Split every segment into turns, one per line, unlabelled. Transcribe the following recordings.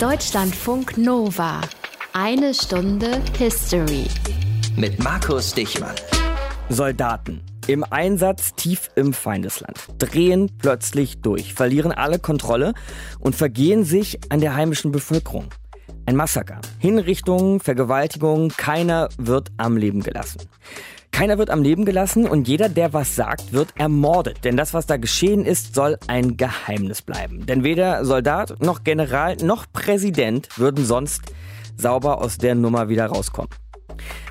Deutschlandfunk Nova. Eine Stunde History.
Mit Markus Dichmann.
Soldaten im Einsatz tief im Feindesland drehen plötzlich durch, verlieren alle Kontrolle und vergehen sich an der heimischen Bevölkerung. Ein Massaker. Hinrichtungen, Vergewaltigungen, keiner wird am Leben gelassen. Keiner wird am Leben gelassen und jeder, der was sagt, wird ermordet. Denn das, was da geschehen ist, soll ein Geheimnis bleiben. Denn weder Soldat noch General noch Präsident würden sonst sauber aus der Nummer wieder rauskommen.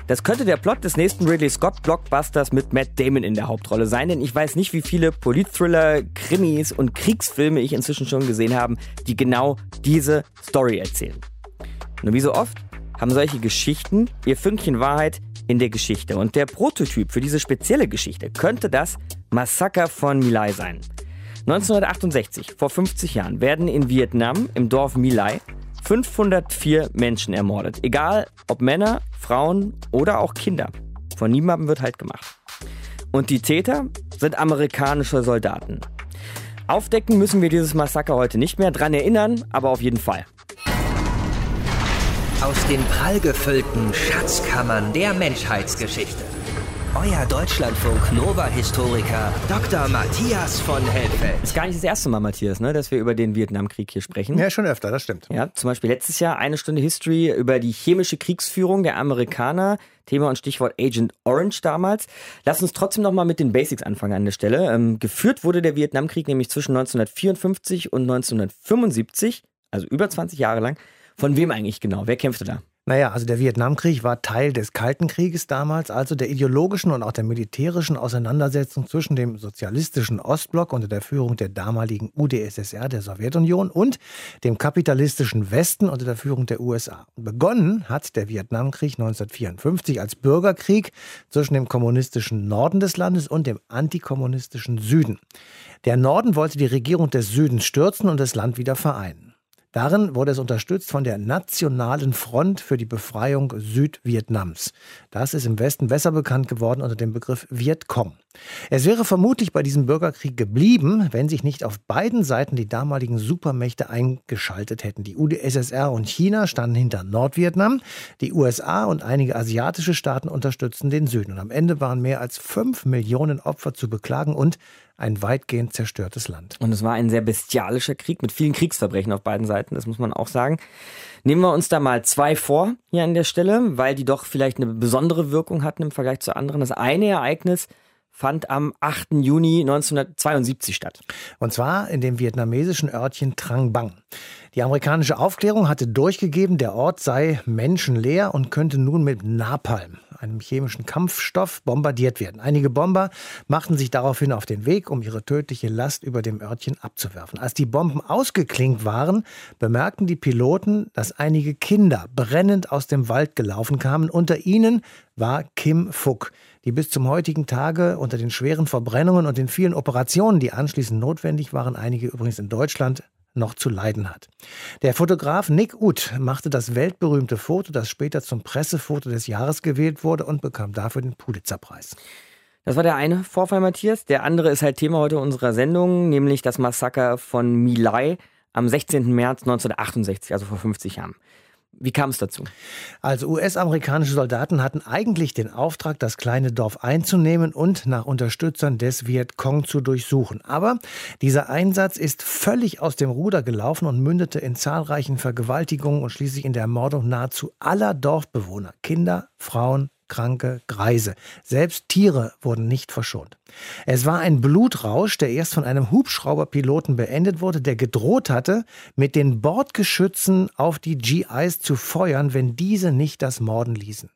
Das könnte der Plot des nächsten Ridley Scott Blockbusters mit Matt Damon in der Hauptrolle sein, denn ich weiß nicht, wie viele Politthriller, Krimis und Kriegsfilme ich inzwischen schon gesehen habe, die genau diese Story erzählen. Nur wie so oft haben solche Geschichten ihr Fünkchen Wahrheit in der Geschichte. Und der Prototyp für diese spezielle Geschichte könnte das Massaker von Milai sein. 1968, vor 50 Jahren, werden in Vietnam im Dorf Milai 504 Menschen ermordet. Egal ob Männer, Frauen oder auch Kinder. Von niemandem wird halt gemacht. Und die Täter sind amerikanische Soldaten. Aufdecken müssen wir dieses Massaker heute nicht mehr, dran erinnern, aber auf jeden Fall.
Aus den prallgefüllten Schatzkammern der Menschheitsgeschichte. Euer Deutschlandfunk Nova-Historiker Dr. Matthias von Helfeld.
Ist gar nicht das erste Mal, Matthias, ne, dass wir über den Vietnamkrieg hier sprechen.
Ja, schon öfter, das stimmt.
Ja, zum Beispiel letztes Jahr eine Stunde History über die chemische Kriegsführung der Amerikaner. Thema und Stichwort Agent Orange damals. Lass uns trotzdem nochmal mit den Basics anfangen an der Stelle. Ähm, geführt wurde der Vietnamkrieg nämlich zwischen 1954 und 1975, also über 20 Jahre lang. Von wem eigentlich genau? Wer kämpfte da?
Naja, also der Vietnamkrieg war Teil des Kalten Krieges damals, also der ideologischen und auch der militärischen Auseinandersetzung zwischen dem sozialistischen Ostblock unter der Führung der damaligen UdSSR, der Sowjetunion, und dem kapitalistischen Westen unter der Führung der USA. Begonnen hat der Vietnamkrieg 1954 als Bürgerkrieg zwischen dem kommunistischen Norden des Landes und dem antikommunistischen Süden. Der Norden wollte die Regierung des Südens stürzen und das Land wieder vereinen. Darin wurde es unterstützt von der Nationalen Front für die Befreiung Südvietnams. Das ist im Westen besser bekannt geworden unter dem Begriff Vietcong. Es wäre vermutlich bei diesem Bürgerkrieg geblieben, wenn sich nicht auf beiden Seiten die damaligen Supermächte eingeschaltet hätten. Die UdSSR und China standen hinter Nordvietnam, die USA und einige asiatische Staaten unterstützten den Süden. Und am Ende waren mehr als fünf Millionen Opfer zu beklagen und ein weitgehend zerstörtes Land.
Und es war ein sehr bestialischer Krieg mit vielen Kriegsverbrechen auf beiden Seiten, das muss man auch sagen. Nehmen wir uns da mal zwei vor hier an der Stelle, weil die doch vielleicht eine besondere Wirkung hatten im Vergleich zu anderen. Das eine Ereignis fand am 8. Juni 1972 statt.
Und zwar in dem vietnamesischen Örtchen Trang Bang. Die amerikanische Aufklärung hatte durchgegeben, der Ort sei menschenleer und könnte nun mit Napalm, einem chemischen Kampfstoff, bombardiert werden. Einige Bomber machten sich daraufhin auf den Weg, um ihre tödliche Last über dem Örtchen abzuwerfen. Als die Bomben ausgeklingt waren, bemerkten die Piloten, dass einige Kinder brennend aus dem Wald gelaufen kamen. Unter ihnen war Kim Phuc die bis zum heutigen Tage unter den schweren Verbrennungen und den vielen Operationen, die anschließend notwendig waren, einige übrigens in Deutschland, noch zu leiden hat. Der Fotograf Nick Uth machte das weltberühmte Foto, das später zum Pressefoto des Jahres gewählt wurde und bekam dafür den Pulitzerpreis.
Das war der eine Vorfall, Matthias. Der andere ist halt Thema heute unserer Sendung, nämlich das Massaker von Milai am 16. März 1968, also vor 50 Jahren. Wie kam es dazu?
Also US-amerikanische Soldaten hatten eigentlich den Auftrag, das kleine Dorf einzunehmen und nach Unterstützern des Vietcong zu durchsuchen. Aber dieser Einsatz ist völlig aus dem Ruder gelaufen und mündete in zahlreichen Vergewaltigungen und schließlich in der Ermordung nahezu aller Dorfbewohner, Kinder, Frauen, Kranke, Greise. Selbst Tiere wurden nicht verschont. Es war ein Blutrausch, der erst von einem Hubschrauberpiloten beendet wurde, der gedroht hatte, mit den Bordgeschützen auf die GIs zu feuern, wenn diese nicht das Morden ließen.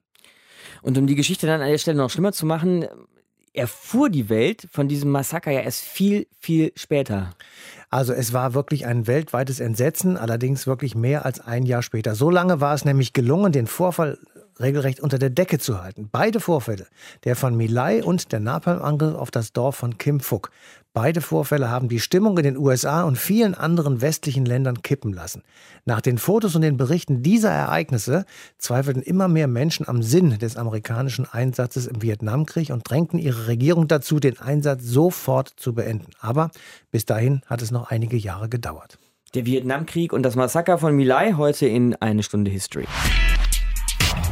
Und um die Geschichte dann an der Stelle noch schlimmer zu machen, erfuhr die Welt von diesem Massaker ja erst viel, viel später.
Also es war wirklich ein weltweites Entsetzen, allerdings wirklich mehr als ein Jahr später. So lange war es nämlich gelungen, den Vorfall regelrecht unter der Decke zu halten. Beide Vorfälle, der von Milai und der Napalm-Angriff auf das Dorf von Kim Phuc. Beide Vorfälle haben die Stimmung in den USA und vielen anderen westlichen Ländern kippen lassen. Nach den Fotos und den Berichten dieser Ereignisse zweifelten immer mehr Menschen am Sinn des amerikanischen Einsatzes im Vietnamkrieg und drängten ihre Regierung dazu, den Einsatz sofort zu beenden. Aber bis dahin hat es noch einige Jahre gedauert.
Der Vietnamkrieg und das Massaker von My heute in eine Stunde History.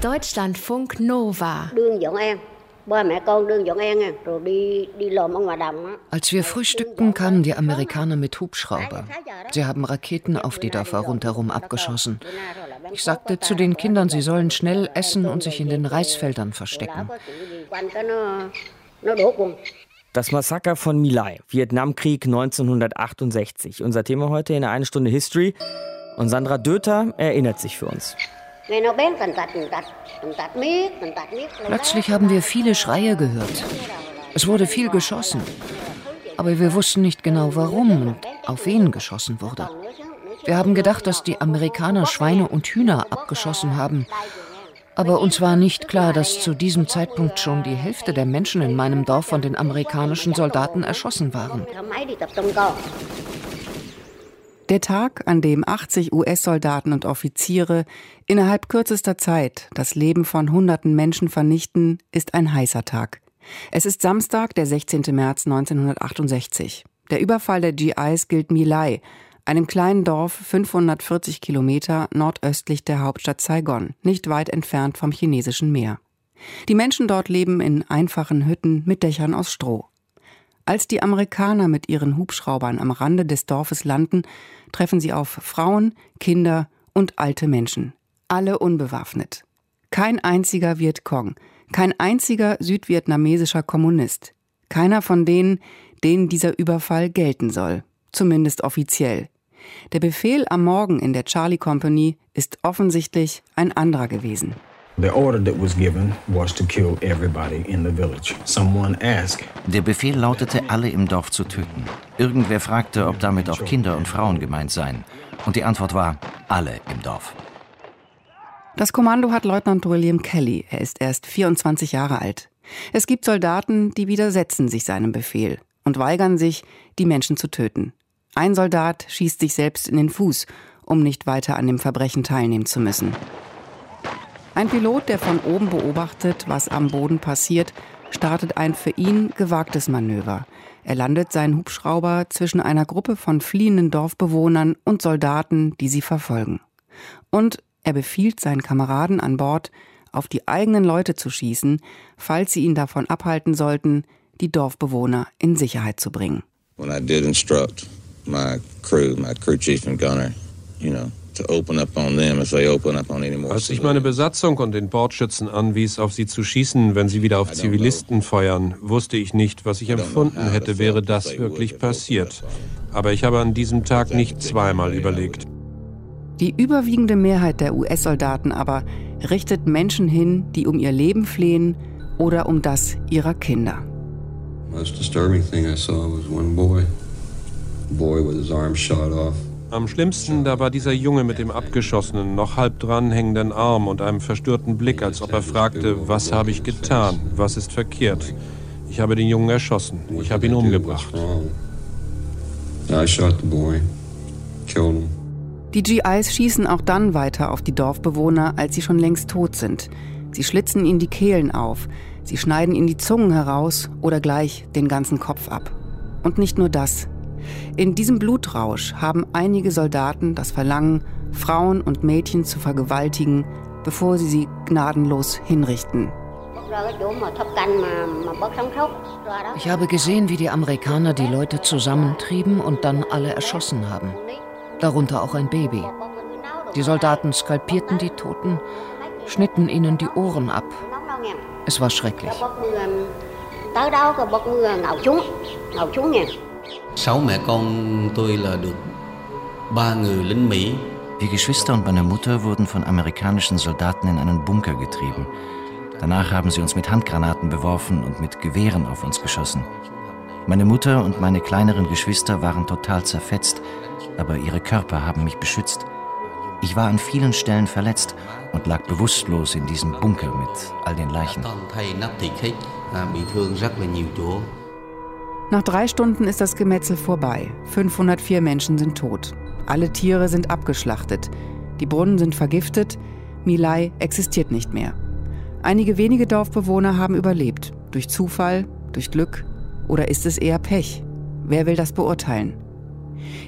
Deutschlandfunk Nova.
Als wir frühstückten, kamen die Amerikaner mit Hubschrauber. Sie haben Raketen auf die Dörfer rundherum abgeschossen. Ich sagte zu den Kindern, sie sollen schnell essen und sich in den Reisfeldern verstecken.
Das Massaker von My Vietnamkrieg 1968. Unser Thema heute in einer Stunde History. Und Sandra Döter erinnert sich für uns.
Plötzlich haben wir viele Schreie gehört. Es wurde viel geschossen. Aber wir wussten nicht genau warum und auf wen geschossen wurde. Wir haben gedacht, dass die Amerikaner Schweine und Hühner abgeschossen haben. Aber uns war nicht klar, dass zu diesem Zeitpunkt schon die Hälfte der Menschen in meinem Dorf von den amerikanischen Soldaten erschossen waren.
Der Tag, an dem 80 US-Soldaten und Offiziere innerhalb kürzester Zeit das Leben von hunderten Menschen vernichten, ist ein heißer Tag. Es ist Samstag, der 16. März 1968. Der Überfall der GIs gilt Milai, einem kleinen Dorf 540 Kilometer nordöstlich der Hauptstadt Saigon, nicht weit entfernt vom chinesischen Meer. Die Menschen dort leben in einfachen Hütten mit Dächern aus Stroh. Als die Amerikaner mit ihren Hubschraubern am Rande des Dorfes landen, treffen sie auf Frauen, Kinder und alte Menschen. Alle unbewaffnet. Kein einziger Vietcong, kein einziger südvietnamesischer Kommunist. Keiner von denen, denen dieser Überfall gelten soll. Zumindest offiziell. Der Befehl am Morgen in der Charlie Company ist offensichtlich ein anderer gewesen.
Der Befehl lautete, alle im Dorf zu töten. Irgendwer fragte, ob damit auch Kinder und Frauen gemeint seien. Und die Antwort war, alle im Dorf.
Das Kommando hat Leutnant William Kelly. Er ist erst 24 Jahre alt. Es gibt Soldaten, die widersetzen sich seinem Befehl und weigern sich, die Menschen zu töten. Ein Soldat schießt sich selbst in den Fuß, um nicht weiter an dem Verbrechen teilnehmen zu müssen. Ein Pilot, der von oben beobachtet, was am Boden passiert, startet ein für ihn gewagtes Manöver. Er landet seinen Hubschrauber zwischen einer Gruppe von fliehenden Dorfbewohnern und Soldaten, die sie verfolgen. Und er befiehlt seinen Kameraden an Bord, auf die eigenen Leute zu schießen, falls sie ihn davon abhalten sollten, die Dorfbewohner in Sicherheit zu bringen. When I did instruct my crew, my crew chief and gunner,
you know, als ich meine Besatzung und den Bordschützen anwies, auf sie zu schießen, wenn sie wieder auf Zivilisten feuern, wusste ich nicht, was ich empfunden hätte, wäre das wirklich passiert. Aber ich habe an diesem Tag nicht zweimal überlegt.
Die überwiegende Mehrheit der US-Soldaten aber richtet Menschen hin, die um ihr Leben flehen oder um das ihrer Kinder. Most disturbing thing I saw was one boy.
A boy with his arm shot off. Am schlimmsten, da war dieser Junge mit dem abgeschossenen, noch halb dranhängenden Arm und einem verstörten Blick, als ob er fragte, was habe ich getan, was ist verkehrt. Ich habe den Jungen erschossen, ich habe ihn umgebracht.
Die GIs schießen auch dann weiter auf die Dorfbewohner, als sie schon längst tot sind. Sie schlitzen ihnen die Kehlen auf, sie schneiden ihnen die Zungen heraus oder gleich den ganzen Kopf ab. Und nicht nur das, in diesem Blutrausch haben einige Soldaten das Verlangen, Frauen und Mädchen zu vergewaltigen, bevor sie sie gnadenlos hinrichten.
Ich habe gesehen, wie die Amerikaner die Leute zusammentrieben und dann alle erschossen haben. Darunter auch ein Baby. Die Soldaten skalpierten die Toten, schnitten ihnen die Ohren ab. Es war schrecklich.
Sáu mẹ con tôi là được ba người lính Mỹ. Die Geschwister und meine Mutter wurden von amerikanischen Soldaten in einen Bunker getrieben. Danach haben sie uns mit Handgranaten beworfen und mit Gewehren auf uns geschossen. Meine Mutter und meine kleineren Geschwister waren total zerfetzt, aber ihre Körper haben mich beschützt. Ich war an vielen Stellen verletzt und lag bewusstlos in diesem Bunker mit all den Leichen.
Nach drei Stunden ist das Gemetzel vorbei. 504 Menschen sind tot. Alle Tiere sind abgeschlachtet. Die Brunnen sind vergiftet. Milai existiert nicht mehr. Einige wenige Dorfbewohner haben überlebt. Durch Zufall, durch Glück oder ist es eher Pech? Wer will das beurteilen?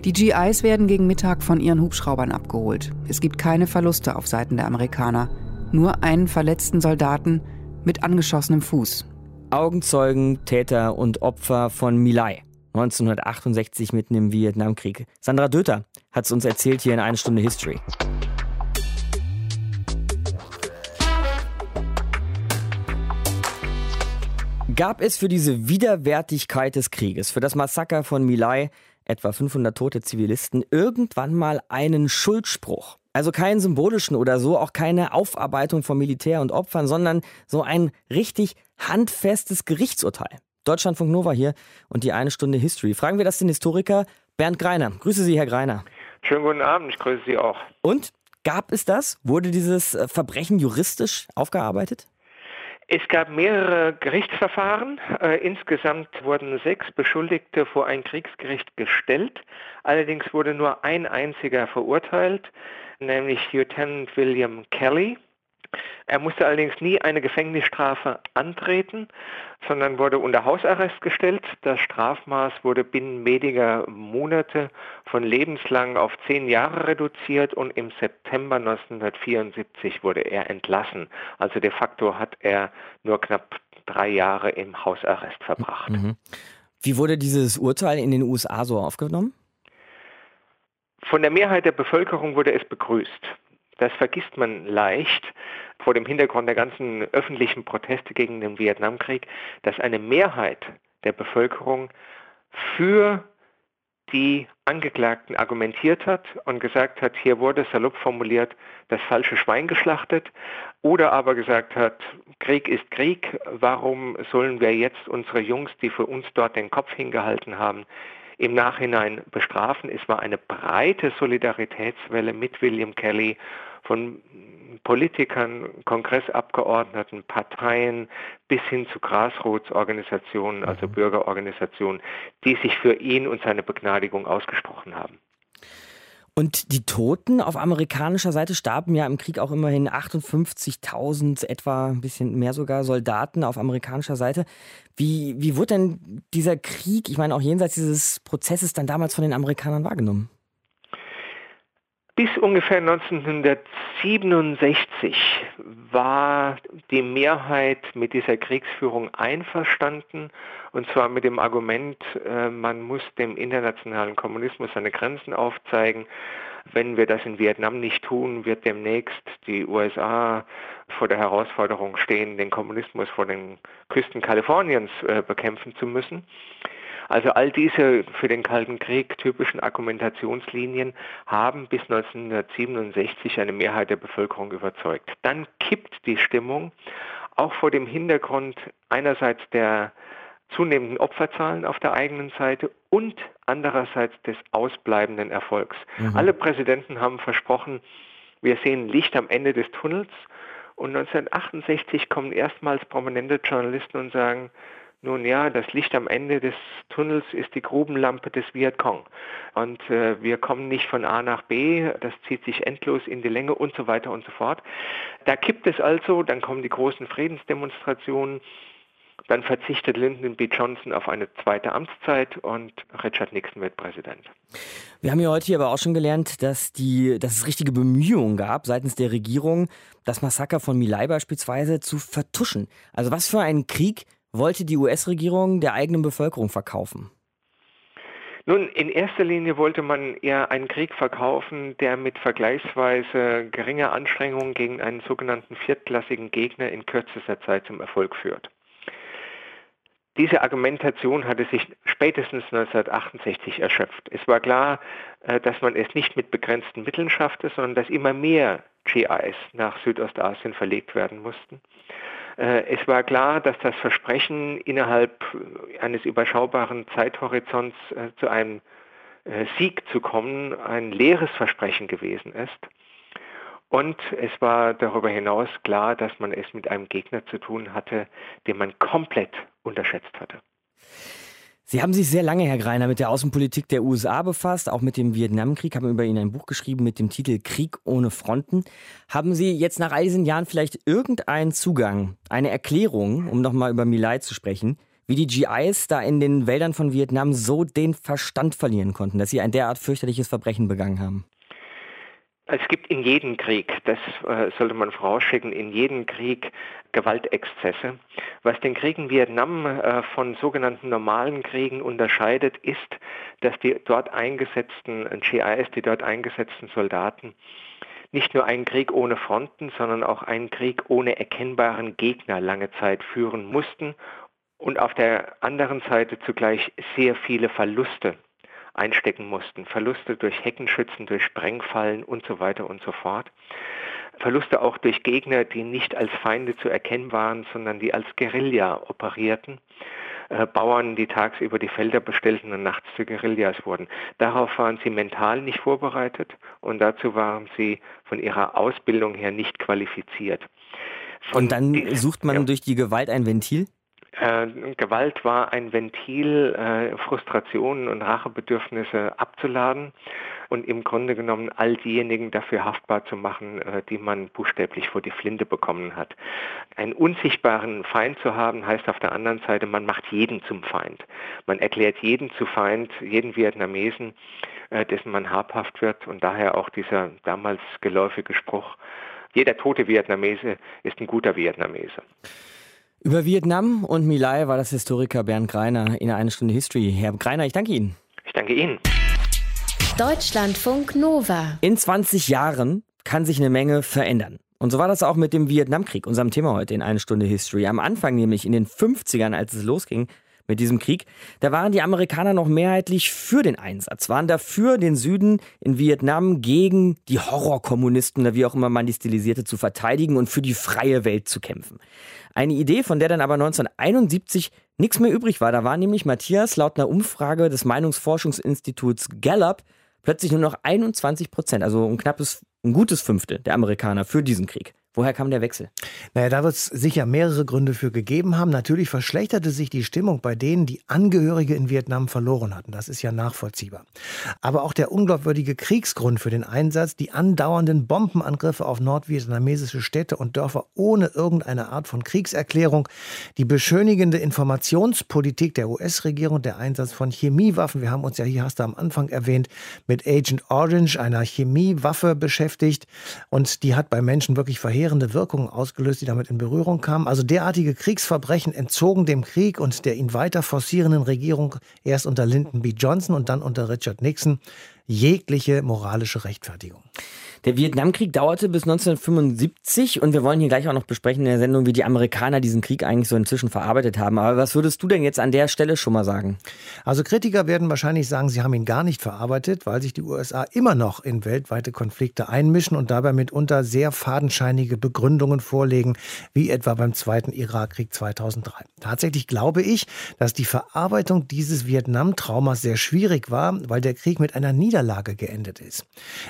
Die GIs werden gegen Mittag von ihren Hubschraubern abgeholt. Es gibt keine Verluste auf Seiten der Amerikaner. Nur einen verletzten Soldaten mit angeschossenem Fuß.
Augenzeugen, Täter und Opfer von Milai. 1968 mitten im Vietnamkrieg. Sandra Döter hat es uns erzählt hier in eine Stunde History. Gab es für diese Widerwärtigkeit des Krieges, für das Massaker von Milai, etwa 500 tote Zivilisten, irgendwann mal einen Schuldspruch? Also keinen symbolischen oder so, auch keine Aufarbeitung von Militär und Opfern, sondern so ein richtig handfestes Gerichtsurteil. Deutschlandfunk Nova hier und die eine Stunde History. Fragen wir das den Historiker Bernd Greiner. Grüße Sie, Herr Greiner.
Schönen guten Abend, ich grüße Sie auch.
Und gab es das? Wurde dieses äh, Verbrechen juristisch aufgearbeitet?
Es gab mehrere Gerichtsverfahren. Äh, insgesamt wurden sechs Beschuldigte vor ein Kriegsgericht gestellt. Allerdings wurde nur ein einziger verurteilt, nämlich Lieutenant William Kelly. Er musste allerdings nie eine Gefängnisstrafe antreten, sondern wurde unter Hausarrest gestellt. Das Strafmaß wurde binnen weniger Monate von lebenslang auf zehn Jahre reduziert und im September 1974 wurde er entlassen. Also de facto hat er nur knapp drei Jahre im Hausarrest verbracht. Mhm.
Wie wurde dieses Urteil in den USA so aufgenommen?
Von der Mehrheit der Bevölkerung wurde es begrüßt. Das vergisst man leicht vor dem Hintergrund der ganzen öffentlichen Proteste gegen den Vietnamkrieg, dass eine Mehrheit der Bevölkerung für die Angeklagten argumentiert hat und gesagt hat, hier wurde salopp formuliert das falsche Schwein geschlachtet oder aber gesagt hat, Krieg ist Krieg, warum sollen wir jetzt unsere Jungs, die für uns dort den Kopf hingehalten haben, im Nachhinein bestrafen. Es war eine breite Solidaritätswelle mit William Kelly von Politikern, Kongressabgeordneten, Parteien bis hin zu Grassroots-Organisationen, also mhm. Bürgerorganisationen, die sich für ihn und seine Begnadigung ausgesprochen haben.
Und die Toten auf amerikanischer Seite starben ja im Krieg auch immerhin 58.000, etwa ein bisschen mehr sogar Soldaten auf amerikanischer Seite. Wie, wie wurde denn dieser Krieg, ich meine auch jenseits dieses Prozesses, dann damals von den Amerikanern wahrgenommen?
Bis ungefähr 1967 war die Mehrheit mit dieser Kriegsführung einverstanden, und zwar mit dem Argument, äh, man muss dem internationalen Kommunismus seine Grenzen aufzeigen. Wenn wir das in Vietnam nicht tun, wird demnächst die USA vor der Herausforderung stehen, den Kommunismus vor den Küsten Kaliforniens äh, bekämpfen zu müssen. Also all diese für den Kalten Krieg typischen Argumentationslinien haben bis 1967 eine Mehrheit der Bevölkerung überzeugt. Dann kippt die Stimmung, auch vor dem Hintergrund einerseits der zunehmenden Opferzahlen auf der eigenen Seite und andererseits des ausbleibenden Erfolgs. Mhm. Alle Präsidenten haben versprochen, wir sehen Licht am Ende des Tunnels. Und 1968 kommen erstmals prominente Journalisten und sagen, nun ja, das Licht am Ende des Tunnels ist die Grubenlampe des Vietcong. Und äh, wir kommen nicht von A nach B, das zieht sich endlos in die Länge und so weiter und so fort. Da kippt es also, dann kommen die großen Friedensdemonstrationen, dann verzichtet Lyndon B. Johnson auf eine zweite Amtszeit und Richard Nixon wird Präsident.
Wir haben ja heute hier aber auch schon gelernt, dass, die, dass es richtige Bemühungen gab seitens der Regierung, das Massaker von Milai beispielsweise zu vertuschen. Also was für einen Krieg wollte die US-Regierung der eigenen Bevölkerung verkaufen?
Nun, in erster Linie wollte man eher einen Krieg verkaufen, der mit vergleichsweise geringer Anstrengung gegen einen sogenannten viertklassigen Gegner in kürzester Zeit zum Erfolg führt. Diese Argumentation hatte sich spätestens 1968 erschöpft. Es war klar, äh, dass man es nicht mit begrenzten Mitteln schaffte, sondern dass immer mehr GIs nach Südostasien verlegt werden mussten. Äh, es war klar, dass das Versprechen innerhalb eines überschaubaren Zeithorizonts äh, zu einem äh, Sieg zu kommen ein leeres Versprechen gewesen ist. Und es war darüber hinaus klar, dass man es mit einem Gegner zu tun hatte, den man komplett unterschätzt hatte.
Sie haben sich sehr lange, Herr Greiner, mit der Außenpolitik der USA befasst, auch mit dem Vietnamkrieg, haben über ihn ein Buch geschrieben mit dem Titel Krieg ohne Fronten. Haben Sie jetzt nach all diesen Jahren vielleicht irgendeinen Zugang, eine Erklärung, um nochmal über Milai zu sprechen, wie die GIs da in den Wäldern von Vietnam so den Verstand verlieren konnten, dass sie ein derart fürchterliches Verbrechen begangen haben?
Es gibt in jedem Krieg, das äh, sollte man vorausschicken, in jedem Krieg Gewaltexzesse. Was den Krieg in Vietnam äh, von sogenannten normalen Kriegen unterscheidet, ist, dass die dort eingesetzten GIs, die dort eingesetzten Soldaten, nicht nur einen Krieg ohne Fronten, sondern auch einen Krieg ohne erkennbaren Gegner lange Zeit führen mussten und auf der anderen Seite zugleich sehr viele Verluste einstecken mussten. Verluste durch Heckenschützen, durch Sprengfallen und so weiter und so fort. Verluste auch durch Gegner, die nicht als Feinde zu erkennen waren, sondern die als Guerilla operierten. Äh, Bauern, die tagsüber die Felder bestellten und nachts zu Guerillas wurden. Darauf waren sie mental nicht vorbereitet und dazu waren sie von ihrer Ausbildung her nicht qualifiziert.
Von und dann sucht man ja. durch die Gewalt ein Ventil?
Äh, Gewalt war ein Ventil, äh, Frustrationen und Rachebedürfnisse abzuladen und im Grunde genommen all diejenigen dafür haftbar zu machen, äh, die man buchstäblich vor die Flinte bekommen hat. Einen unsichtbaren Feind zu haben, heißt auf der anderen Seite, man macht jeden zum Feind. Man erklärt jeden zu Feind, jeden Vietnamesen, äh, dessen man habhaft wird und daher auch dieser damals geläufige Spruch, jeder tote Vietnamese ist ein guter Vietnamese.
Über Vietnam und Milai war das Historiker Bernd Greiner in einer Stunde History. Herr Greiner, ich danke Ihnen.
Ich danke Ihnen.
Deutschlandfunk Nova.
In 20 Jahren kann sich eine Menge verändern. Und so war das auch mit dem Vietnamkrieg, unserem Thema heute in einer Stunde History. Am Anfang nämlich in den 50ern, als es losging, mit diesem Krieg, da waren die Amerikaner noch mehrheitlich für den Einsatz, waren dafür, den Süden in Vietnam gegen die Horrorkommunisten oder wie auch immer man die stilisierte zu verteidigen und für die freie Welt zu kämpfen. Eine Idee, von der dann aber 1971 nichts mehr übrig war. Da war nämlich Matthias laut einer Umfrage des Meinungsforschungsinstituts Gallup plötzlich nur noch 21 Prozent, also ein knappes, ein gutes Fünftel der Amerikaner für diesen Krieg. Woher kam der Wechsel?
Naja, da wird es sicher mehrere Gründe für gegeben haben. Natürlich verschlechterte sich die Stimmung bei denen, die Angehörige in Vietnam verloren hatten. Das ist ja nachvollziehbar. Aber auch der unglaubwürdige Kriegsgrund für den Einsatz, die andauernden Bombenangriffe auf nordvietnamesische Städte und Dörfer ohne irgendeine Art von Kriegserklärung, die beschönigende Informationspolitik der US-Regierung, der Einsatz von Chemiewaffen. Wir haben uns ja hier, hast du am Anfang erwähnt, mit Agent Orange, einer Chemiewaffe beschäftigt. Und die hat bei Menschen wirklich verheerend verheerende Wirkungen ausgelöst, die damit in Berührung kamen. Also derartige Kriegsverbrechen entzogen dem Krieg und der ihn weiter forcierenden Regierung erst unter Lyndon B. Johnson und dann unter Richard Nixon jegliche moralische Rechtfertigung.
Der Vietnamkrieg dauerte bis 1975 und wir wollen hier gleich auch noch besprechen in der Sendung, wie die Amerikaner diesen Krieg eigentlich so inzwischen verarbeitet haben. Aber was würdest du denn jetzt an der Stelle schon mal sagen?
Also Kritiker werden wahrscheinlich sagen, sie haben ihn gar nicht verarbeitet, weil sich die USA immer noch in weltweite Konflikte einmischen und dabei mitunter sehr fadenscheinige Begründungen vorlegen, wie etwa beim zweiten Irakkrieg 2003. Tatsächlich glaube ich, dass die Verarbeitung dieses Vietnam-Traumas sehr schwierig war, weil der Krieg mit einer Niederlage geendet ist.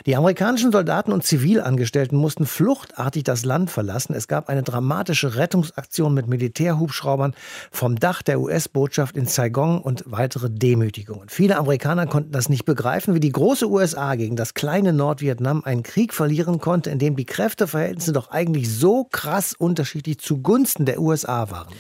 Die amerikanischen Soldaten Soldaten und Zivilangestellten mussten fluchtartig das Land verlassen. Es gab eine dramatische Rettungsaktion mit Militärhubschraubern vom Dach der US-Botschaft in Saigon und weitere Demütigungen. Viele Amerikaner konnten das nicht begreifen, wie die große USA gegen das kleine Nordvietnam einen Krieg verlieren konnte, in dem die Kräfteverhältnisse doch eigentlich so krass unterschiedlich zugunsten der USA waren.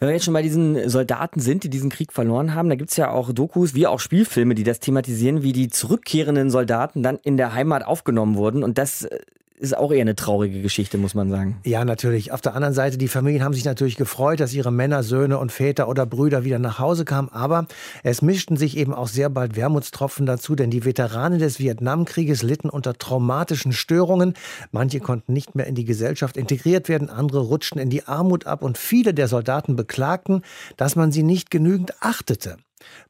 Wenn wir jetzt schon bei diesen Soldaten sind, die diesen Krieg verloren haben, da gibt es ja auch Dokus wie auch Spielfilme, die das thematisieren, wie die zurückkehrenden Soldaten dann in der Heimat aufgenommen wurden. Und das äh, ist auch eher eine traurige Geschichte, muss man sagen.
Ja, natürlich. Auf der anderen Seite, die Familien haben sich natürlich gefreut, dass ihre Männer, Söhne und Väter oder Brüder wieder nach Hause kamen. Aber es mischten sich eben auch sehr bald Wermutstropfen dazu, denn die Veteranen des Vietnamkrieges litten unter traumatischen Störungen. Manche konnten nicht mehr in die Gesellschaft integriert werden, andere rutschten in die Armut ab und viele der Soldaten beklagten, dass man sie nicht genügend achtete.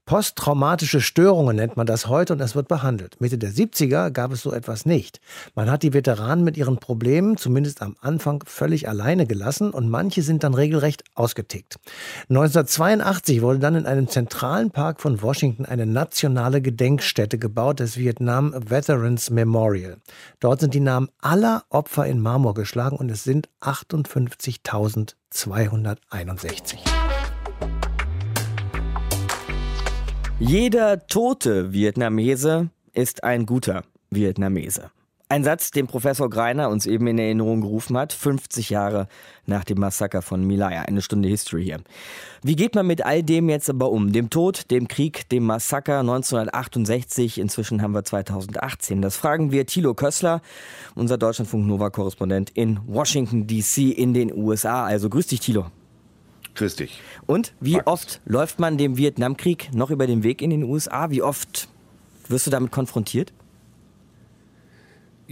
Posttraumatische Störungen nennt man das heute und es wird behandelt. Mitte der 70er gab es so etwas nicht. Man hat die Veteranen mit ihren Problemen zumindest am Anfang völlig alleine gelassen und manche sind dann regelrecht ausgetickt. 1982 wurde dann in einem zentralen Park von Washington eine nationale Gedenkstätte gebaut, das Vietnam Veterans Memorial. Dort sind die Namen aller Opfer in Marmor geschlagen und es sind 58.261.
Jeder tote Vietnamese ist ein guter Vietnamese. Ein Satz, den Professor Greiner uns eben in Erinnerung gerufen hat, 50 Jahre nach dem Massaker von Milaya. Eine Stunde History hier. Wie geht man mit all dem jetzt aber um? Dem Tod, dem Krieg, dem Massaker 1968, inzwischen haben wir 2018. Das fragen wir Thilo Kössler, unser Deutschlandfunk Nova-Korrespondent in Washington, D.C. in den USA. Also grüß dich, Thilo.
Grüß dich.
Und wie Markus. oft läuft man dem Vietnamkrieg noch über den Weg in den USA? Wie oft wirst du damit konfrontiert?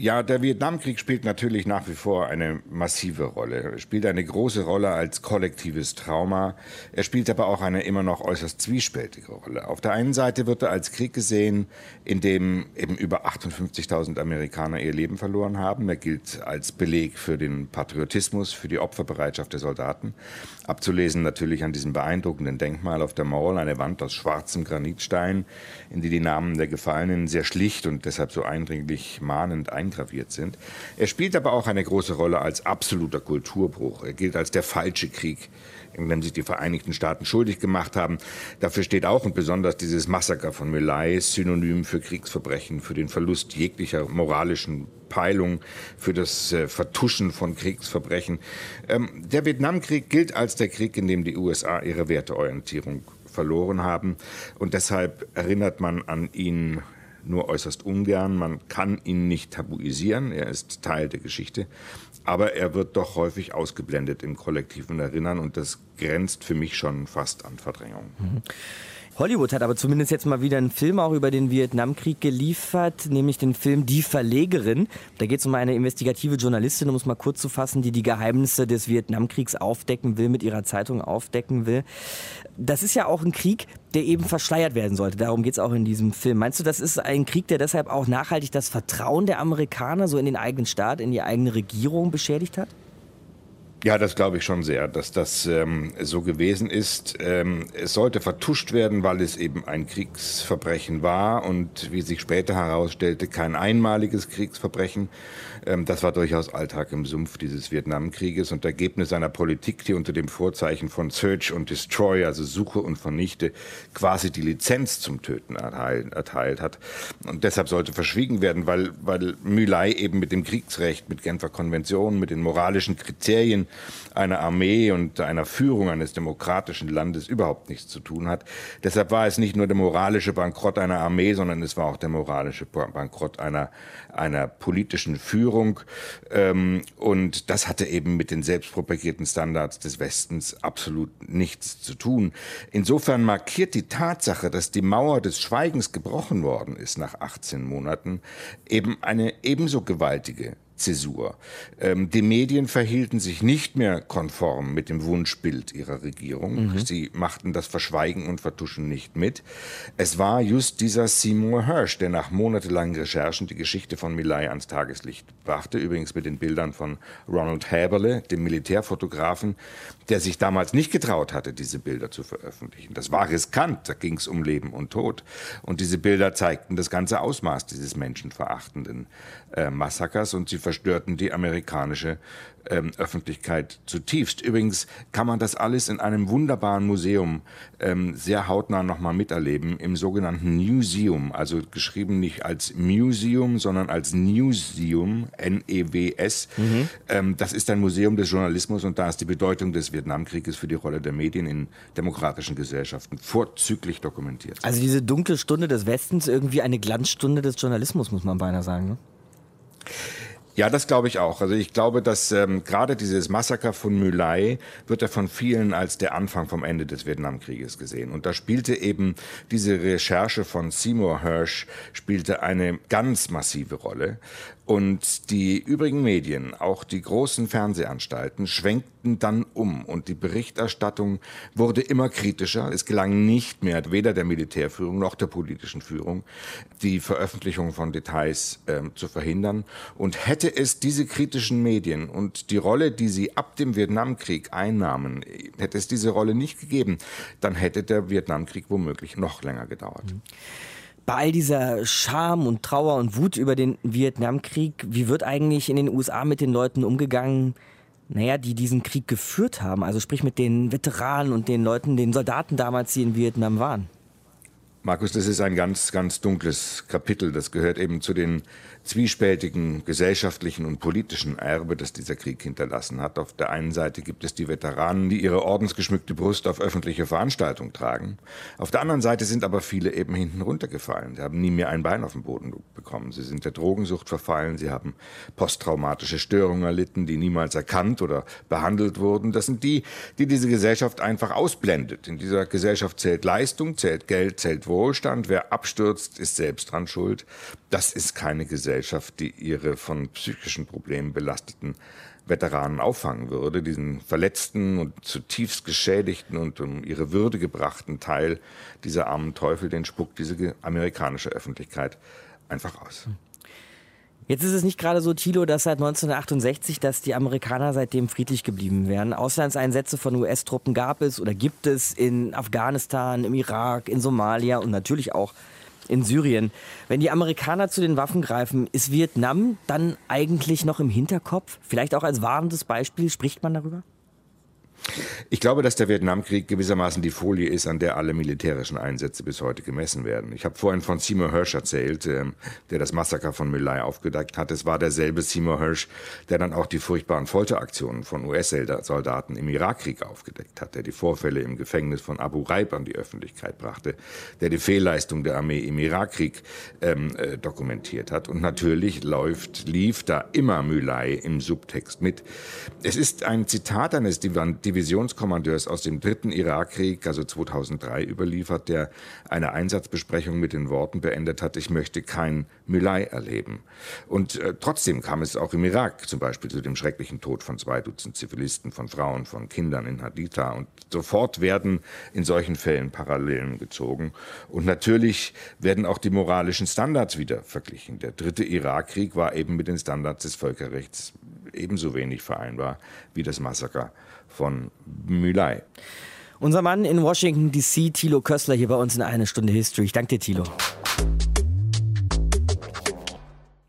Ja, der Vietnamkrieg spielt natürlich nach wie vor eine massive Rolle. Er spielt eine große Rolle als kollektives Trauma. Er spielt aber auch eine immer noch äußerst zwiespältige Rolle. Auf der einen Seite wird er als Krieg gesehen, in dem eben über 58.000 Amerikaner ihr Leben verloren haben. Er gilt als Beleg für den Patriotismus, für die Opferbereitschaft der Soldaten. Abzulesen natürlich an diesem beeindruckenden Denkmal auf der Mall, eine Wand aus schwarzem Granitstein, in die die Namen der Gefallenen sehr schlicht und deshalb so eindringlich mahnend eingraviert sind. Er spielt aber auch eine große Rolle als absoluter Kulturbruch. Er gilt als der falsche Krieg, in dem sich die Vereinigten Staaten schuldig gemacht haben. Dafür steht auch und besonders dieses Massaker von Melai synonym für Kriegsverbrechen, für den Verlust jeglicher moralischen Peilung, für das äh, Vertuschen von Kriegsverbrechen. Ähm, der Vietnamkrieg gilt als der Krieg, in dem die USA ihre Werteorientierung verloren haben. Und deshalb erinnert man an ihn nur äußerst ungern. Man kann ihn nicht tabuisieren. Er ist Teil der Geschichte. Aber er wird doch häufig ausgeblendet im kollektiven Erinnern und das grenzt für mich schon fast an Verdrängung.
Mhm. Hollywood hat aber zumindest jetzt mal wieder einen Film auch über den Vietnamkrieg geliefert, nämlich den Film Die Verlegerin. Da geht es um eine investigative Journalistin, um es mal kurz zu fassen, die die Geheimnisse des Vietnamkriegs aufdecken will, mit ihrer Zeitung aufdecken will. Das ist ja auch ein Krieg, der eben verschleiert werden sollte. Darum geht es auch in diesem Film. Meinst du, das ist ein Krieg, der deshalb auch nachhaltig das Vertrauen der Amerikaner so in den eigenen Staat, in die eigene Regierung beschädigt hat?
Ja, das glaube ich schon sehr, dass das ähm, so gewesen ist. Ähm, es sollte vertuscht werden, weil es eben ein Kriegsverbrechen war und wie sich später herausstellte, kein einmaliges Kriegsverbrechen. Ähm, das war durchaus Alltag im Sumpf dieses Vietnamkrieges und Ergebnis einer Politik, die unter dem Vorzeichen von Search und Destroy, also Suche und Vernichte, quasi die Lizenz zum Töten erteilt, erteilt hat. Und deshalb sollte verschwiegen werden, weil, weil Mülei eben mit dem Kriegsrecht, mit Genfer Konventionen, mit den moralischen Kriterien einer Armee und einer Führung eines demokratischen Landes überhaupt nichts zu tun hat. Deshalb war es nicht nur der moralische Bankrott einer Armee, sondern es war auch der moralische Bankrott einer, einer politischen Führung. Ähm, und das hatte eben mit den selbstpropagierten Standards des Westens absolut nichts zu tun. Insofern markiert die Tatsache, dass die Mauer des Schweigens gebrochen worden ist nach 18 Monaten, eben eine ebenso gewaltige Zäsur. Ähm, die Medien verhielten sich nicht mehr konform mit dem Wunschbild ihrer Regierung. Mhm. Sie machten das Verschweigen und Vertuschen nicht mit. Es war just dieser Seymour Hirsch, der nach monatelangen Recherchen die Geschichte von Milay ans Tageslicht brachte, übrigens mit den Bildern von Ronald Häberle, dem Militärfotografen, der sich damals nicht getraut hatte, diese Bilder zu veröffentlichen. Das war riskant, da ging es um Leben und Tod. Und diese Bilder zeigten das ganze Ausmaß dieses menschenverachtenden äh, Massakers und sie verstörten die amerikanische ähm, Öffentlichkeit zutiefst. Übrigens kann man das alles in einem wunderbaren Museum ähm, sehr hautnah nochmal miterleben, im sogenannten Newseum, also geschrieben nicht als Museum, sondern als Newseum, N-E-W-S. Mhm. Ähm, das ist ein Museum des Journalismus und da ist die Bedeutung des Vietnamkrieges für die Rolle der Medien in demokratischen Gesellschaften vorzüglich dokumentiert.
Also diese dunkle Stunde des Westens, irgendwie eine Glanzstunde des Journalismus, muss man beinahe sagen. Ne?
Ja, das glaube ich auch. Also ich glaube, dass ähm, gerade dieses Massaker von Mülai wird ja von vielen als der Anfang vom Ende des Vietnamkrieges gesehen. Und da spielte eben diese Recherche von Seymour Hirsch spielte eine ganz massive Rolle. Und die übrigen Medien, auch die großen Fernsehanstalten, schwenkten dann um und die Berichterstattung wurde immer kritischer. Es gelang nicht mehr, weder der Militärführung noch der politischen Führung, die Veröffentlichung von Details äh, zu verhindern. Und hätte es diese kritischen Medien und die Rolle, die sie ab dem Vietnamkrieg einnahmen, hätte es diese Rolle nicht gegeben, dann hätte der Vietnamkrieg womöglich noch länger gedauert. Mhm
bei all dieser Scham und Trauer und Wut über den Vietnamkrieg, wie wird eigentlich in den USA mit den Leuten umgegangen, naja, die diesen Krieg geführt haben? Also sprich mit den Veteranen und den Leuten, den Soldaten damals, die in Vietnam waren.
Markus, das ist ein ganz, ganz dunkles Kapitel. Das gehört eben zu den zwiespältigen gesellschaftlichen und politischen Erbe, das dieser Krieg hinterlassen hat. Auf der einen Seite gibt es die Veteranen, die ihre ordensgeschmückte Brust auf öffentliche Veranstaltungen tragen. Auf der anderen Seite sind aber viele eben hinten runtergefallen. Sie haben nie mehr ein Bein auf den Boden bekommen. Sie sind der Drogensucht verfallen. Sie haben posttraumatische Störungen erlitten, die niemals erkannt oder behandelt wurden. Das sind die, die diese Gesellschaft einfach ausblendet. In dieser Gesellschaft zählt Leistung, zählt Geld, zählt Wohlstand. Wer abstürzt, ist selbst dran schuld. Das ist keine Gesellschaft, die ihre von psychischen Problemen belasteten Veteranen auffangen würde, diesen verletzten und zutiefst geschädigten und um ihre Würde gebrachten Teil dieser armen Teufel, den spuckt diese amerikanische Öffentlichkeit einfach aus.
Jetzt ist es nicht gerade so, Thilo, dass seit 1968, dass die Amerikaner seitdem friedlich geblieben wären. Auslandseinsätze von US-Truppen gab es oder gibt es in Afghanistan, im Irak, in Somalia und natürlich auch in Syrien. Wenn die Amerikaner zu den Waffen greifen, ist Vietnam dann eigentlich noch im Hinterkopf? Vielleicht auch als warnendes Beispiel, spricht man darüber?
Ich glaube, dass der Vietnamkrieg gewissermaßen die Folie ist, an der alle militärischen Einsätze bis heute gemessen werden. Ich habe vorhin von Seymour Hirsch erzählt, äh, der das Massaker von My Lai aufgedeckt hat. Es war derselbe Seymour Hirsch, der dann auch die furchtbaren Folteraktionen von US-Soldaten im Irakkrieg aufgedeckt hat, der die Vorfälle im Gefängnis von Abu Ghraib an die Öffentlichkeit brachte, der die Fehlleistung der Armee im Irakkrieg ähm, äh, dokumentiert hat. Und natürlich läuft, lief da immer My Lai im Subtext mit. Es ist ein Zitat eines Divan Divisionskommandeurs aus dem dritten Irakkrieg, also 2003, überliefert, der eine Einsatzbesprechung mit den Worten beendet hat, ich möchte kein Mülay erleben. Und äh, trotzdem kam es auch im Irak zum Beispiel zu dem schrecklichen Tod von zwei Dutzend Zivilisten, von Frauen, von Kindern in Haditha. Und sofort werden in solchen Fällen Parallelen gezogen. Und natürlich werden auch die moralischen Standards wieder verglichen. Der dritte Irakkrieg war eben mit den Standards des Völkerrechts ebenso wenig vereinbar wie das Massaker von Mülay.
Unser Mann in Washington DC, Thilo Kössler, hier bei uns in eine Stunde History. Ich danke dir, Thilo.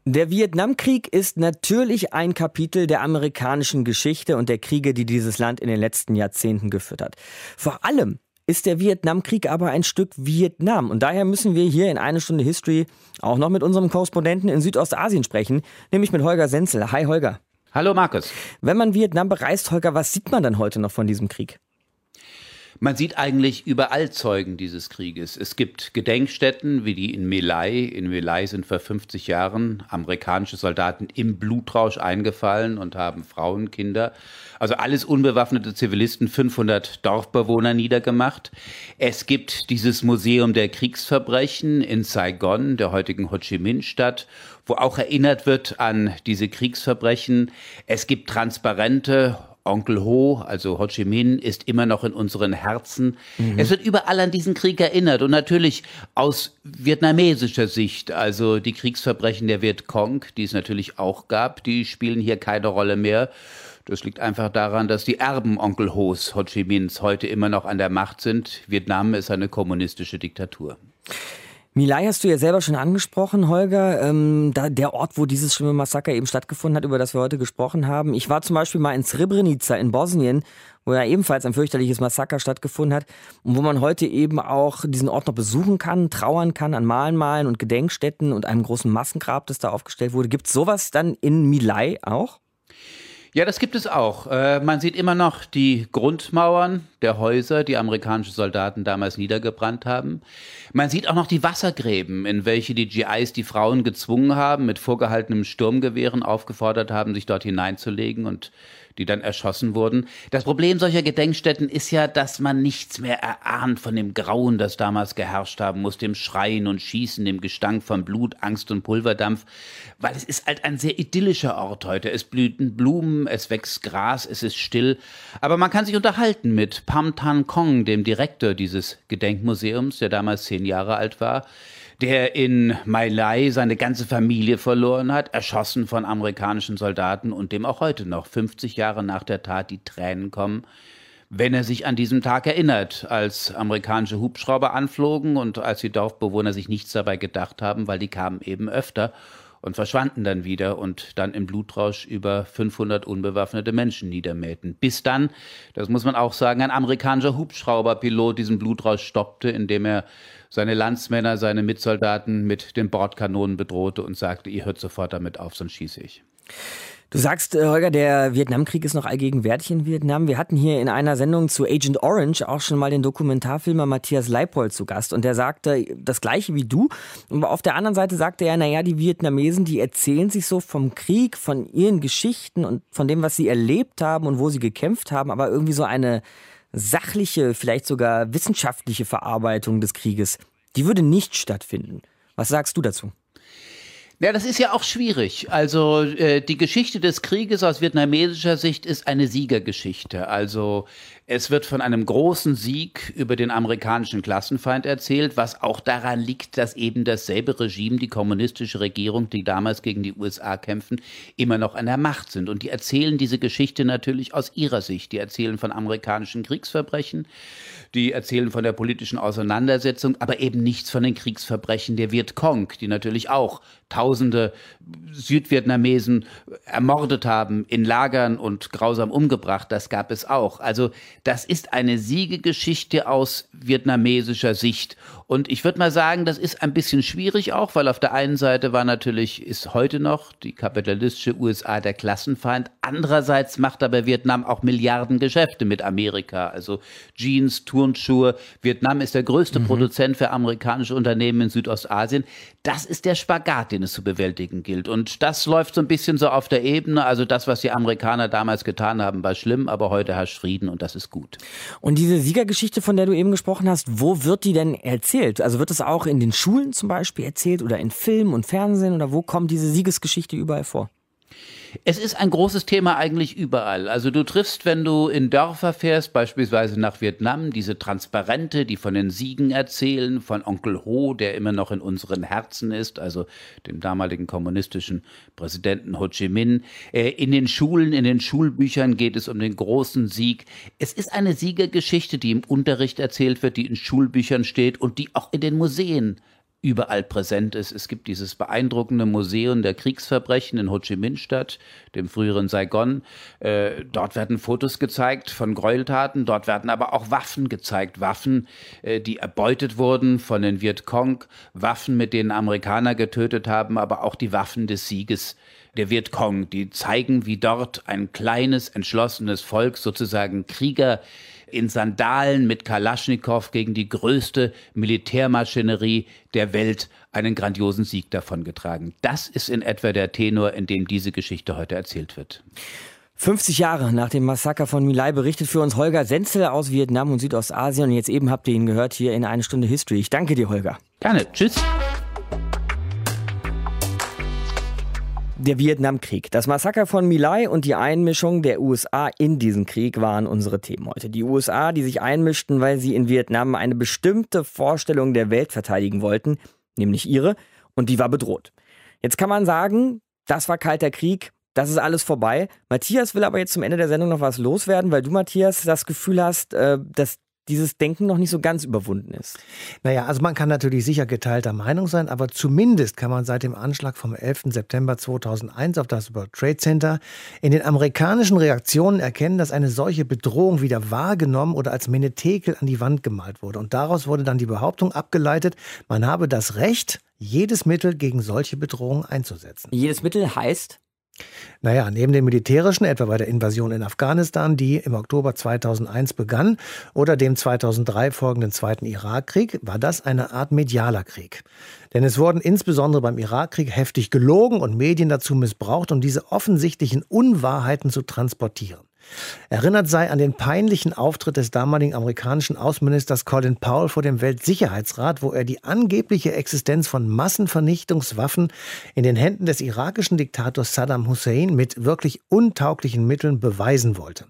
Der Vietnamkrieg ist natürlich ein Kapitel der amerikanischen Geschichte und der Kriege, die dieses Land in den letzten Jahrzehnten geführt hat. Vor allem ist der Vietnamkrieg aber ein Stück Vietnam. Und daher müssen wir hier in eine Stunde History auch noch mit unserem Korrespondenten in Südostasien sprechen, nämlich mit Holger Senzel. Hi Holger.
Hallo Markus.
Wenn man Vietnam bereist, Holger, was sieht man dann heute noch von diesem Krieg?
Man sieht eigentlich überall Zeugen dieses Krieges. Es gibt Gedenkstätten wie die in Melai. In Melai sind vor 50 Jahren amerikanische Soldaten im Blutrausch eingefallen und haben Frauen, Kinder, also alles unbewaffnete Zivilisten, 500 Dorfbewohner niedergemacht. Es gibt dieses Museum der Kriegsverbrechen in Saigon, der heutigen Ho Chi Minh-Stadt, wo auch erinnert wird an diese Kriegsverbrechen. Es gibt Transparente, Onkel Ho, also Ho Chi Minh, ist immer noch in unseren Herzen. Mhm. Es wird überall an diesen Krieg erinnert und natürlich aus vietnamesischer Sicht, also die Kriegsverbrechen der Vietcong, die es natürlich auch gab, die spielen hier keine Rolle mehr. Das liegt einfach daran, dass die Erben Onkel Hos Ho Chi Minhs heute immer noch an der Macht sind. Vietnam ist eine kommunistische Diktatur.
Milai hast du ja selber schon angesprochen, Holger. Ähm, da, der Ort, wo dieses schlimme Massaker eben stattgefunden hat, über das wir heute gesprochen haben. Ich war zum Beispiel mal in Srebrenica in Bosnien, wo ja ebenfalls ein fürchterliches Massaker stattgefunden hat und wo man heute eben auch diesen Ort noch besuchen kann, trauern kann an Mahnmalen und Gedenkstätten und einem großen Massengrab, das da aufgestellt wurde. Gibt es sowas dann in Milai auch?
Ja, das gibt es auch. Äh, man sieht immer noch die Grundmauern der Häuser, die amerikanische Soldaten damals niedergebrannt haben. Man sieht auch noch die Wassergräben, in welche die GIs die Frauen gezwungen haben, mit vorgehaltenem Sturmgewehren aufgefordert haben, sich dort hineinzulegen und die dann erschossen wurden. Das Problem solcher Gedenkstätten ist ja, dass man nichts mehr erahnt von dem Grauen, das damals geherrscht haben muss, dem Schreien und Schießen, dem Gestank von Blut, Angst und Pulverdampf, weil es ist halt ein sehr idyllischer Ort heute. Es blühten Blumen, es wächst Gras, es ist still, aber man kann sich unterhalten mit Pam Tan Kong, dem Direktor dieses Gedenkmuseums, der damals zehn Jahre alt war der in My Lai seine ganze Familie verloren hat, erschossen von amerikanischen Soldaten und dem auch heute noch, 50 Jahre nach der Tat, die Tränen kommen, wenn er sich an diesem Tag erinnert, als amerikanische Hubschrauber anflogen und als die Dorfbewohner sich nichts dabei gedacht haben, weil die kamen eben öfter und verschwanden dann wieder und dann im Blutrausch über 500 unbewaffnete Menschen niedermähten. Bis dann, das muss man auch sagen, ein amerikanischer Hubschrauberpilot diesen Blutrausch stoppte, indem er seine Landsmänner, seine Mitsoldaten mit den Bordkanonen bedrohte und sagte, ihr hört sofort damit auf, sonst schieße ich.
Du sagst, äh, Holger, der Vietnamkrieg ist noch allgegenwärtig in Vietnam. Wir hatten hier in einer Sendung zu Agent Orange auch schon mal den Dokumentarfilmer Matthias Leipold zu Gast und der sagte das gleiche wie du. Aber auf der anderen Seite sagte er, naja, die Vietnamesen, die erzählen sich so vom Krieg, von ihren Geschichten und von dem, was sie erlebt haben und wo sie gekämpft haben, aber irgendwie so eine sachliche, vielleicht sogar wissenschaftliche Verarbeitung des Krieges, die würde nicht stattfinden. Was sagst du dazu?
Ja, das ist ja auch schwierig. Also äh, die Geschichte des Krieges aus vietnamesischer Sicht ist eine Siegergeschichte. Also es wird von einem großen Sieg über den amerikanischen Klassenfeind erzählt, was auch daran liegt, dass eben dasselbe Regime, die kommunistische Regierung, die damals gegen die USA kämpfen, immer noch an der Macht sind. Und die erzählen diese Geschichte natürlich aus ihrer Sicht. Die erzählen von amerikanischen Kriegsverbrechen, die erzählen von der politischen Auseinandersetzung, aber eben nichts von den Kriegsverbrechen der Vietcong, die natürlich auch Tausende Südvietnamesen ermordet haben, in Lagern und grausam umgebracht. Das gab es auch. Also das ist eine Siegegeschichte aus vietnamesischer Sicht. Und ich würde mal sagen, das ist ein bisschen schwierig auch, weil auf der einen Seite war natürlich, ist heute noch die kapitalistische USA der Klassenfeind. Andererseits macht aber Vietnam auch Milliarden Geschäfte mit Amerika. Also Jeans, Turnschuhe. Vietnam ist der größte mhm. Produzent für amerikanische Unternehmen in Südostasien. Das ist der Spagat, den es zu bewältigen gilt. Und das läuft so ein bisschen so auf der Ebene. Also das, was die Amerikaner damals getan haben, war schlimm, aber heute herrscht Frieden und das ist gut.
Und diese Siegergeschichte, von der du eben gesprochen hast, wo wird die denn erzählt? Also wird es auch in den Schulen zum Beispiel erzählt oder in Film und Fernsehen oder wo kommt diese Siegesgeschichte überall vor?
Es ist ein großes Thema eigentlich überall. Also du triffst, wenn du in Dörfer fährst, beispielsweise nach Vietnam, diese Transparente, die von den Siegen erzählen, von Onkel Ho, der immer noch in unseren Herzen ist, also dem damaligen kommunistischen Präsidenten Ho Chi Minh. Äh, in den Schulen, in den Schulbüchern geht es um den großen Sieg. Es ist eine Siegergeschichte, die im Unterricht erzählt wird, die in Schulbüchern steht und die auch in den Museen überall präsent ist. Es gibt dieses beeindruckende Museum der Kriegsverbrechen in Ho Chi Minh Stadt, dem früheren Saigon. Äh, dort werden Fotos gezeigt von Gräueltaten, dort werden aber auch Waffen gezeigt, Waffen, äh, die erbeutet wurden von den Vietcong, Waffen, mit denen Amerikaner getötet haben, aber auch die Waffen des Sieges der Vietcong, die zeigen, wie dort ein kleines, entschlossenes Volk, sozusagen Krieger, in Sandalen mit Kalaschnikow gegen die größte Militärmaschinerie der Welt einen grandiosen Sieg davongetragen. Das ist in etwa der Tenor, in dem diese Geschichte heute erzählt wird.
50 Jahre nach dem Massaker von My berichtet für uns Holger Senzel aus Vietnam und Südostasien. Und jetzt eben habt ihr ihn gehört hier in eine Stunde History. Ich danke dir, Holger.
Gerne. Tschüss.
Der Vietnamkrieg, das Massaker von My und die Einmischung der USA in diesen Krieg waren unsere Themen heute. Die USA, die sich einmischten, weil sie in Vietnam eine bestimmte Vorstellung der Welt verteidigen wollten, nämlich ihre, und die war bedroht. Jetzt kann man sagen, das war kalter Krieg, das ist alles vorbei. Matthias will aber jetzt zum Ende der Sendung noch was loswerden, weil du, Matthias, das Gefühl hast, äh, dass dieses Denken noch nicht so ganz überwunden ist.
Naja, also man kann natürlich sicher geteilter Meinung sein, aber zumindest kann man seit dem Anschlag vom 11. September 2001 auf das World Trade Center in den amerikanischen Reaktionen erkennen, dass eine solche Bedrohung wieder wahrgenommen oder als Menetekel an die Wand gemalt wurde. Und daraus wurde dann die Behauptung abgeleitet, man habe das Recht, jedes Mittel gegen solche Bedrohungen einzusetzen.
Jedes Mittel heißt?
Naja, neben dem militärischen, etwa bei der Invasion in Afghanistan, die im Oktober 2001 begann, oder dem 2003 folgenden Zweiten Irakkrieg, war das eine Art medialer Krieg. Denn es wurden insbesondere beim Irakkrieg heftig gelogen und Medien dazu missbraucht, um diese offensichtlichen Unwahrheiten zu transportieren. Erinnert sei an den peinlichen Auftritt des damaligen amerikanischen Außenministers Colin Powell vor dem Weltsicherheitsrat, wo er die angebliche Existenz von Massenvernichtungswaffen in den Händen des irakischen Diktators Saddam Hussein mit wirklich untauglichen Mitteln beweisen wollte.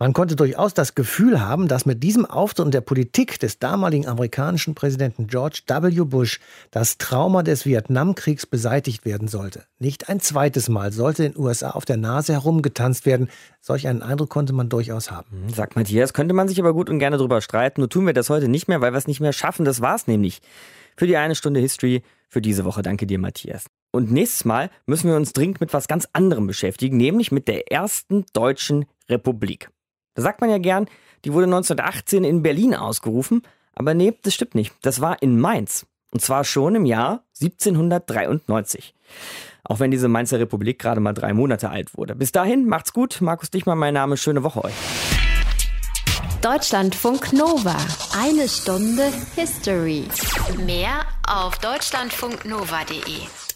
Man konnte durchaus das Gefühl haben, dass mit diesem Auftritt und der Politik des damaligen amerikanischen Präsidenten George W. Bush das Trauma des Vietnamkriegs beseitigt werden sollte. Nicht ein zweites Mal sollte den USA auf der Nase herumgetanzt werden. Solch einen Eindruck konnte man durchaus haben.
Hm, sagt Matthias, könnte man sich aber gut und gerne darüber streiten. Nur tun wir das heute nicht mehr, weil wir es nicht mehr schaffen. Das war's nämlich für die eine Stunde History für diese Woche. Danke dir, Matthias. Und nächstes Mal müssen wir uns dringend mit was ganz anderem beschäftigen, nämlich mit der ersten deutschen Republik. Da sagt man ja gern, die wurde 1918 in Berlin ausgerufen, aber nee, das stimmt nicht. Das war in Mainz. Und zwar schon im Jahr 1793. Auch wenn diese Mainzer Republik gerade mal drei Monate alt wurde. Bis dahin, macht's gut. Markus Dichmann, mein Name. Schöne Woche euch.
Deutschlandfunk Nova. Eine Stunde History. Mehr auf deutschlandfunknova.de.